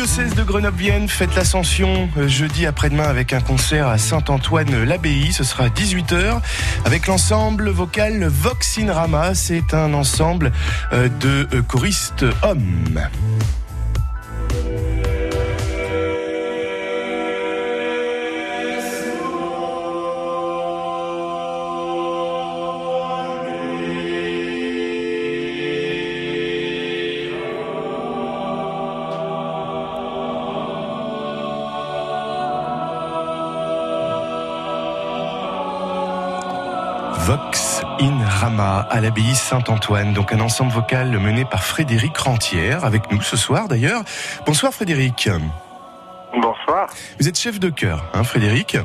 diocèse de Grenoble-Vienne fête l'Ascension euh, jeudi après-demain avec un concert à Saint-Antoine-l'Abbaye. Ce sera à 18h avec l'ensemble vocal Vox in Rama. C'est un ensemble euh, de euh, choristes hommes. Vox in Rama à l'abbaye Saint-Antoine. Donc un ensemble vocal mené par Frédéric Rentière avec nous ce soir d'ailleurs. Bonsoir Frédéric. Bonsoir. Vous êtes chef de chœur, hein, Frédéric.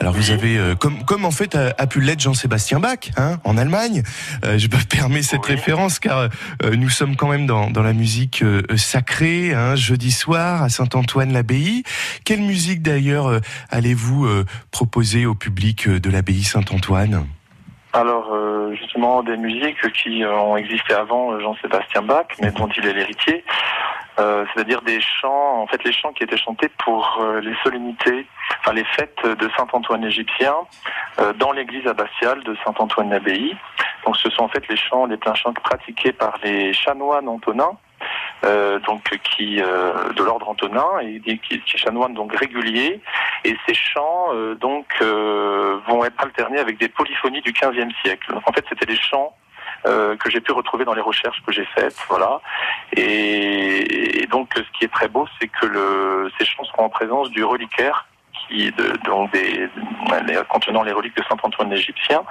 Alors vous avez, euh, comme, comme en fait a, a pu l'être Jean-Sébastien Bach, hein, en Allemagne. Euh, je me permets cette Oui. référence car euh, nous sommes quand même dans, dans la musique sacrée, hein, jeudi soir à Saint-Antoine-l'Abbaye. Quelle musique d'ailleurs allez-vous proposer au public de l'Abbaye Saint-Antoine? Alors, euh, justement, des musiques qui euh, ont existé avant euh, Jean-Sébastien Bach, mais dont il est l'héritier. C'est-à-dire des chants, en fait, les chants qui étaient chantés pour les solennités, enfin les fêtes de Saint-Antoine égyptien euh, dans l'église abbatiale de Saint-Antoine-l'Abbaye. Donc, ce sont en fait les chants, les pleins chants pratiqués par les chanoines antonins, euh, donc qui euh, de l'ordre antonin et qui, qui chanoines donc réguliers. Et ces chants euh, donc euh, vont être alternés avec des polyphonies du XVe siècle. Donc, en fait, c'était des chants euh, que j'ai pu retrouver dans les recherches que j'ai faites, voilà. Et, et donc, ce qui est très beau, c'est que le, ces chants seront en présence du reliquaire, qui de, donc des, les- contenant les reliques de saint Antoine l'Égyptien.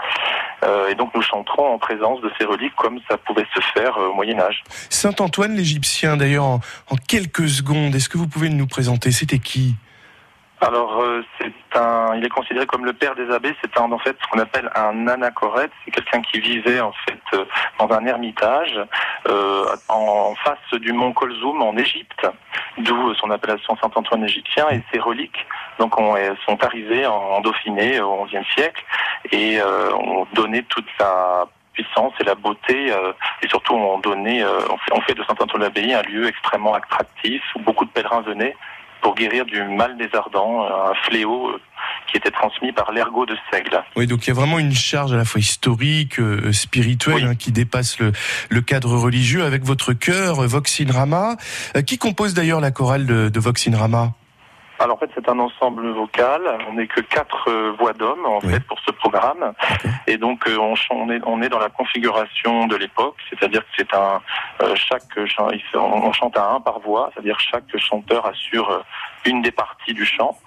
Euh, et donc, nous chanterons en présence de ces reliques comme ça pouvait se faire euh, au Moyen Âge. Saint-Antoine l'Égyptien, d'ailleurs, en, en quelques secondes, est-ce que vous pouvez nous présenter? C'était qui? Alors, euh, c'est un, il est considéré comme le père des abbés. C'est un, en fait, ce qu'on appelle un anachorète. C'est quelqu'un qui vivait en fait dans un ermitage euh, en face du mont Kolzoum en Égypte, d'où son appellation Saint-Antoine égyptien. Et ses reliques, donc, euh, sont arrivées en, Dauphiné au XIe siècle et euh, ont donné toute la puissance et la beauté euh, et surtout ont donné, euh, on fait, on fait de Saint-Antoine-l'Abbaye un lieu extrêmement attractif où beaucoup de pèlerins venaient pour guérir du mal des ardents, un fléau euh, qui était transmis par l'ergot de seigle. Oui, donc il y a vraiment une charge à la fois historique, euh, spirituelle, Oui. hein, qui dépasse le, le cadre religieux avec votre chœur, euh, Vox in Rama. Euh, qui compose d'ailleurs la chorale de, de Vox in Rama? Alors en fait c'est un ensemble vocal, on n'est que quatre euh, voix d'hommes en Oui. fait pour ce programme, et donc euh, on, est, on est dans la configuration de l'époque, c'est-à-dire que c'est un euh, chaque on chante à un par voix, c'est-à-dire chaque chanteur assure euh, une des parties du chant,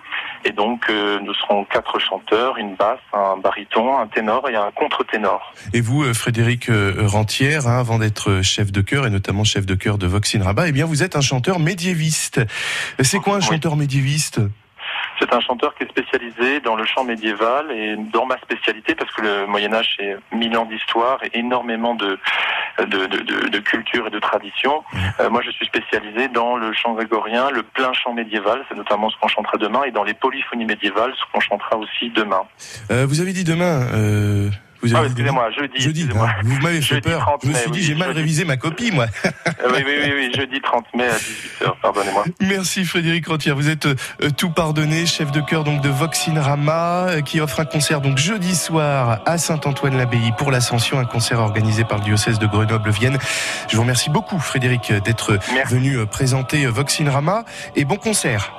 et donc euh, nous serons quatre chanteurs, une basse, un baryton, un ténor et un contre-ténor. Et vous, euh, Frédéric euh, Rentière, hein, avant d'être chef de chœur et notamment chef de chœur de Vox in Rama, eh bien vous êtes un chanteur médiéviste. C'est quoi un Oui. chanteur médiéviste? C'est un chanteur qui est spécialisé dans le chant médiéval et dans ma spécialité parce que le Moyen Âge c'est mille ans d'histoire et énormément de de, de, de- de culture et de tradition. Euh, moi je suis spécialisé dans le chant grégorien, le plein chant médiéval, c'est notamment ce qu'on chantera demain, et dans les polyphonies médiévales, ce qu'on chantera aussi demain. Euh, Vous avez dit demain. Euh, vous Ah, avez excusez-moi, jeudi. Jeudi, excusez-moi. hein, vous m'avez fait Jeudi peur. 30 Je me suis dit, oui, j'ai mal jeudi. révisé ma copie, moi. Euh, oui, oui, oui, oui, jeudi 30 mai à 18h, pardonnez-moi. Merci Frédéric Rentière. Vous êtes euh, tout pardonné, chef de chœur donc de Vox in Rama, euh, qui offre un concert donc jeudi soir à Saint-Antoine-l'Abbaye pour l'Ascension, un concert organisé par le diocèse de Grenoble-Vienne. Je vous remercie beaucoup Frédéric d'être venu euh, présenter euh, Vox in Rama et bon concert.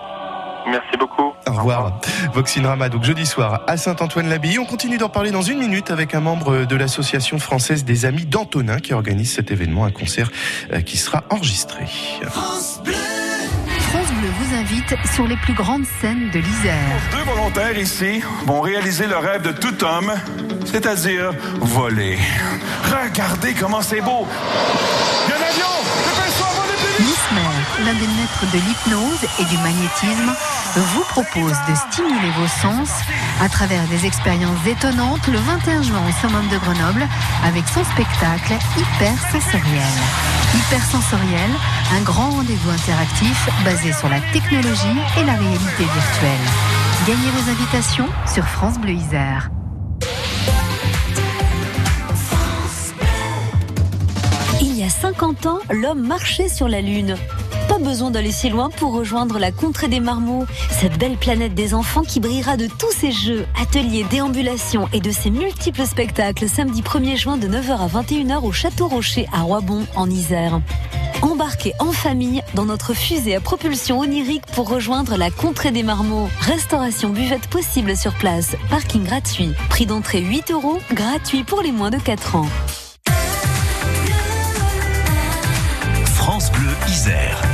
Merci beaucoup. Au revoir. Vox in Rama, donc jeudi soir à Saint-Antoine-l'Abbaye. On continue d'en parler dans une minute avec un membre de l'association française des Amis d'Antonin qui organise cet événement, un concert euh, qui sera enregistré. France Bleu vous invite sur les plus grandes scènes de l'Isère. Deux volontaires ici vont réaliser le rêve de tout homme, c'est-à-dire voler. Regardez comment c'est beau. Il y a un avion! L'un des maîtres de l'hypnose et du magnétisme, vous propose de stimuler vos sens à travers des expériences étonnantes le 21 juin au Summum de Grenoble avec son spectacle Hypersensoriel. Hypersensoriel, un grand rendez-vous interactif basé sur la technologie et la réalité virtuelle. Gagnez vos invitations sur France Bleu Isère. Il y a 50 ans, l'homme marchait sur la Lune. Pas besoin d'aller si loin pour rejoindre la contrée des marmots, cette belle planète des enfants qui brillera de tous ses jeux, ateliers, déambulations et de ses multiples spectacles samedi 1er juin de 9h à 21h au Château Rocher à Roibon en Isère. Embarquez en famille dans notre fusée à propulsion onirique pour rejoindre la contrée des marmots. Restauration buvette possible sur place, parking gratuit, prix d'entrée 8 euros, gratuit pour les moins de 4 ans. France Bleu Isère.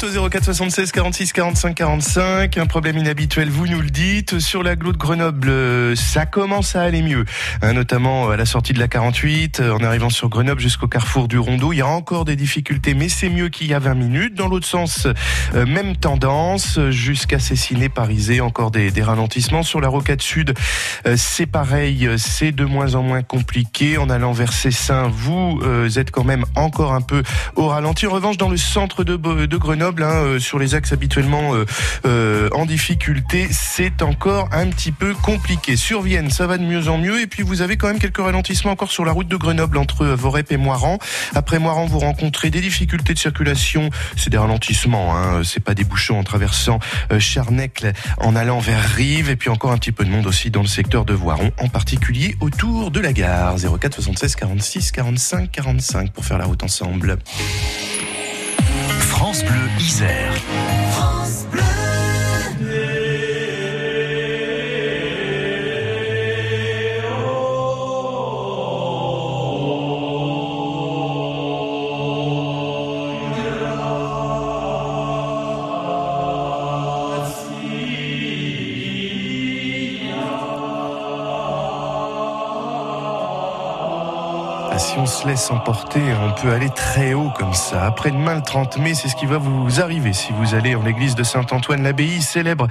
La route au 04 76 46 45 45. Un problème inhabituel, vous nous le dites. Sur l'agglo de Grenoble, euh, ça commence à aller mieux. Hein, notamment à la sortie de la 48, euh, en arrivant sur Grenoble jusqu'au carrefour du Rondeau. Il y a encore des difficultés, mais c'est mieux qu'il y a 20 minutes. Dans l'autre sens, euh, même tendance, jusqu'à Cessiné, Parisé, encore des, ralentissements. Sur la rocade sud, c'est pareil, c'est de moins en moins compliqué. En allant vers Cessin, vous êtes quand même encore un peu au ralenti. En revanche, dans le centre de de Grenoble, hein, euh, sur les axes habituellement euh, euh, en difficulté, c'est encore un petit peu compliqué. Sur Vienne, ça va de mieux en mieux, et puis vous avez quand même quelques ralentissements encore sur la route de Grenoble entre Vorep et Moiran. Après Moiran, vous rencontrez des difficultés de circulation. C'est des ralentissements, hein, c'est pas des bouchons en traversant Charnecle en allant vers Rive, et puis encore un petit peu de monde aussi dans le secteur de Voiron, en particulier autour de la gare. 04 76 46 45 45 pour faire la route ensemble. France Bleu Isère. Se laisse emporter, on peut aller très haut comme ça. Après-demain, le 30 mai, c'est ce qui va vous arriver si vous allez en l'église de Saint-Antoine, l'abbaye célèbre,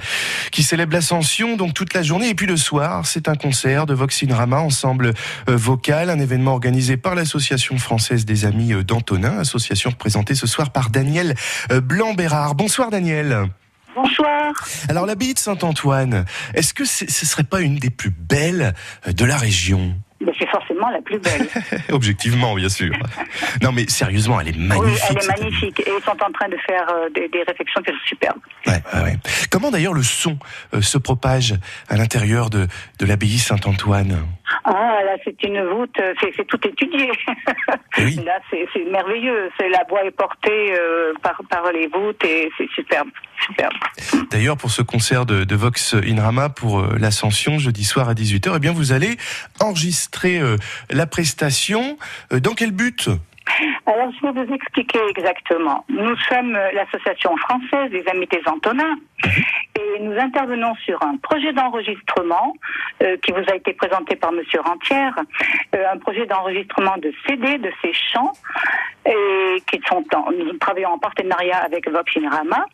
qui célèbre l'ascension, donc toute la journée. Et puis le soir, c'est un concert de Voxin Rama, ensemble euh, vocal, un événement organisé par l'Association française des amis euh, d'Antonin, association représentée ce soir par Daniel euh, Blanc-Bérard. Bonsoir Daniel. Bonsoir. Alors l'abbaye de Saint-Antoine, est-ce que ce serait pas une des plus belles de la région? C'est forcément la plus belle. Objectivement, bien sûr. non, mais sérieusement, elle est magnifique. Oui, elle est magnifique. Et ils sont en train de faire euh, des, des, réflexions qui sont superbes. Ouais, ouais. Comment d'ailleurs le son euh, se propage à l'intérieur de, de l'abbaye Saint-Antoine? Ah, là, c'est une voûte, euh, c'est tout étudié. Oui. Là, c'est merveilleux. C'est la voix est portée euh, par, par les voûtes et c'est superbe. superbe. D'ailleurs, pour ce concert de, de Vox Inrama pour euh, l'Ascension, jeudi soir à 18h, eh bien, vous allez enregistrer euh, la prestation. Dans quel but? Alors, je vais vous expliquer exactement. Nous sommes l'association française des Amis des Antonins et nous intervenons sur un projet d'enregistrement euh, qui vous a été présenté par Monsieur Rentière, euh, un projet d'enregistrement de CD de ces chants et qui sont en, nous travaillons en partenariat avec Vox Rama.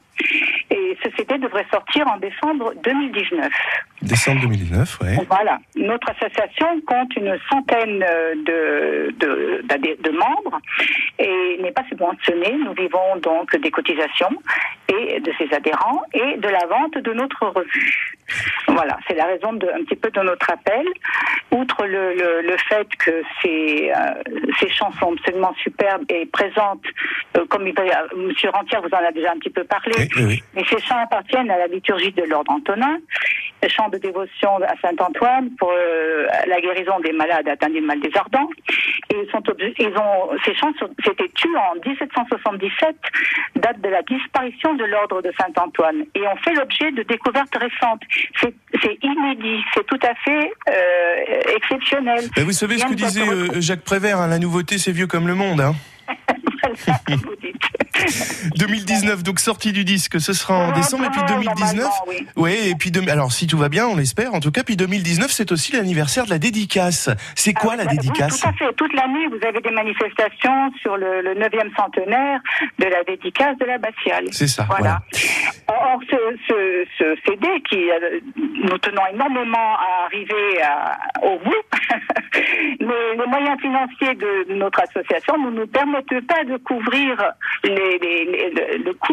Et ce CD devrait sortir en décembre 2019. Décembre 2019, oui. Voilà. Notre association compte une centaine de, de, de membres et n'est pas subventionnée. Nous vivons donc des cotisations et de ses adhérents et de la vente de notre revue. Voilà, c'est la raison de, un petit peu de notre appel. Outre le, le, le fait que ces, euh, ces chansons absolument superbes et présentes, euh, comme euh, Monsieur Rentière vous en a déjà un petit peu parlé, oui, oui. mais ces chants appartiennent à la liturgie de l'ordre Antonin, chants de dévotion à Saint-Antoine pour euh, la guérison des malades atteints du mal des ardents. Et ils sont, ils ont, ces chants s'étaient tués en 1777, date de la disparition de l'ordre de Saint-Antoine, et ont fait l'objet de découvertes récentes. C'est inédit, c'est tout à fait euh, exceptionnel. Vous savez ce que disait euh, Jacques Prévert, hein, la nouveauté c'est vieux comme le monde. Hein 2019, donc sortie du disque, ce sera en décembre, et puis 2019. Oui. Ouais, et puis de, alors si tout va bien, on l'espère. En tout cas, puis 2019, c'est aussi l'anniversaire de la dédicace. C'est quoi Ah, la oui, dédicace Tout à fait. Toute l'année, vous avez des manifestations sur le, le 9e centenaire de la dédicace de l'abbatiale. C'est ça. Voilà. En, donc ce, ce, ce CD qui euh, nous tenons énormément à arriver à, au bout, les moyens financiers de, de notre association ne nous permettent pas de couvrir les, les, le, le coût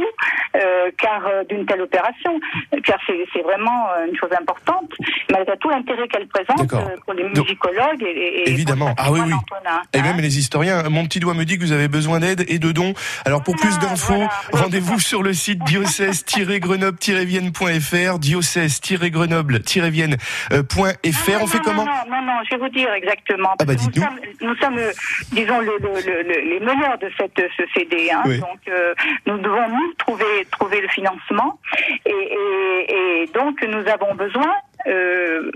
euh, car euh, d'une telle opération, car c'est vraiment euh, une chose importante, malgré tout l'intérêt qu'elle présente euh, pour les musicologues et, et- et évidemment. Ah oui, oui. antonin, Et hein. même les historiens, mon petit doigt me dit que vous avez besoin d'aide et de dons. Alors pour plus d'infos, voilà. rendez-vous sur le site diocèse-grenoble-vienne.fr, diocèse-grenoble-vienne.fr. On fait non, comment non, non, non, vais vous dire exactement. Ah bah, nous, sommes, nous sommes, euh, disons, le, le- le- le- les meneurs de cette, ce CD. Hein, Oui. Donc, euh, nous devons nous trouver, trouver le financement. Et, et- et donc, nous avons besoin. euh,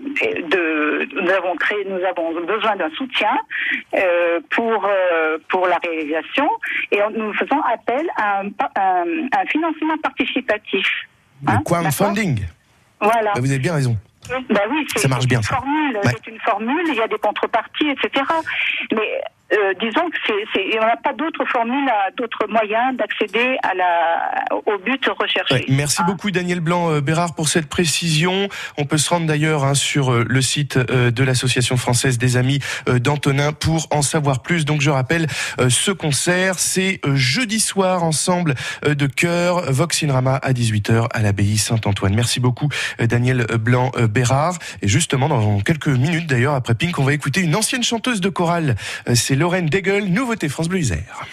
de, nous avons créé, nous avons besoin d'un soutien euh, pour euh, pour la réalisation et nous faisons appel à un, pa- un- un financement participatif. Le Hein, crowdfunding. Voilà. Bah, vous avez bien raison. Bah oui, c'est bien, une formule, Ouais. c'est une formule, il y a des contreparties, etc. Mais euh, disons que c'est, c'est, il n'y a pas d'autre formule, à- d'autres moyens d'accéder à la, au but recherché. Ouais, merci Ah. beaucoup Daniel Blanc euh, Bérard pour cette précision. On peut se rendre d'ailleurs hein, sur euh, le site euh, de l'association française des amis d'Antonin pour en savoir plus. Donc je rappelle ce concert, c'est jeudi soir ensemble de chœur Vox in Rama à 18h à l'abbaye Saint-Antoine. Merci beaucoup Daniel Blanc Bérard et justement dans quelques minutes d'ailleurs après Pink, on va écouter une ancienne chanteuse de chorale, c'est Lorraine Degel, nouveauté France Bleu Isère.